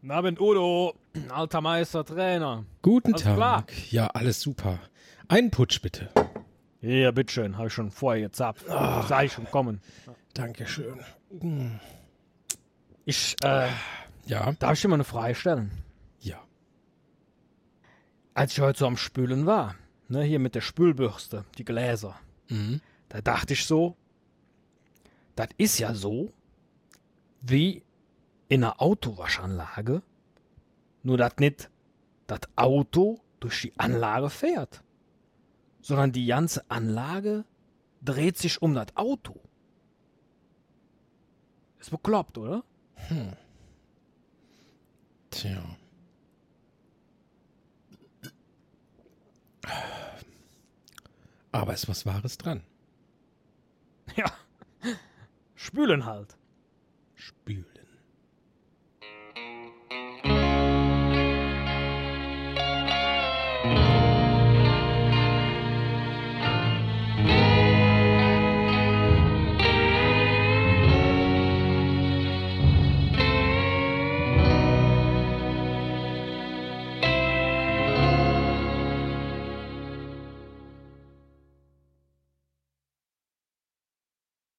Guten Abend, Udo. Alter Meister, Trainer. Guten Alles Tag. klar? Ja, alles super. Einen Putsch bitte. Ja, bitteschön. Habe ich schon vorher gezapft. Sei ich schon kommen. Dankeschön. Ich, äh, Ja, darf ich dir mal eine Frage stellen? ja. Als ich heute so am Spülen war, ne, hier mit der Spülbürste, die Gläser, Mhm. da dachte ich so, das ist ja so wie in einer Autowaschanlage, nur dass nicht das Auto durch die Anlage fährt, sondern die ganze Anlage dreht sich um das Auto. Ist bekloppt, oder? Tja. Aber ist was Wahres dran. Ja. Spülen halt.